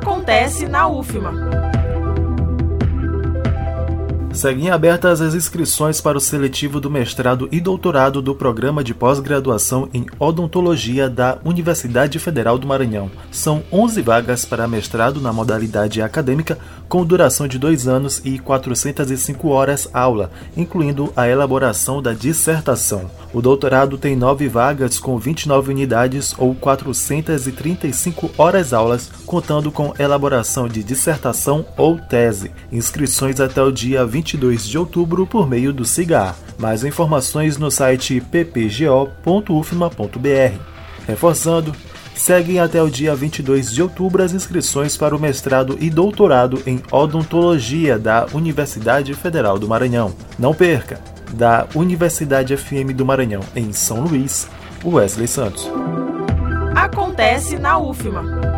Acontece na UFMA. Seguem abertas as inscrições para o seletivo do mestrado e doutorado do Programa de Pós-Graduação em Odontologia da Universidade Federal do Maranhão. São 11 vagas para mestrado na modalidade acadêmica, com duração de dois anos e 405 horas aula, incluindo a elaboração da dissertação. O doutorado tem nove vagas com 29 unidades ou 435 horas aulas, contando com elaboração de dissertação ou tese. Inscrições até o dia 20 22 de outubro por meio do CIGAR. Mais informações no site ppgo.ufma.br. Reforçando, seguem até o dia 22 de outubro as inscrições para o mestrado e doutorado em odontologia da Universidade Federal do Maranhão. Não perca! Da Universidade FM do Maranhão, em São Luís, Wesley Santos. Acontece na UFMA.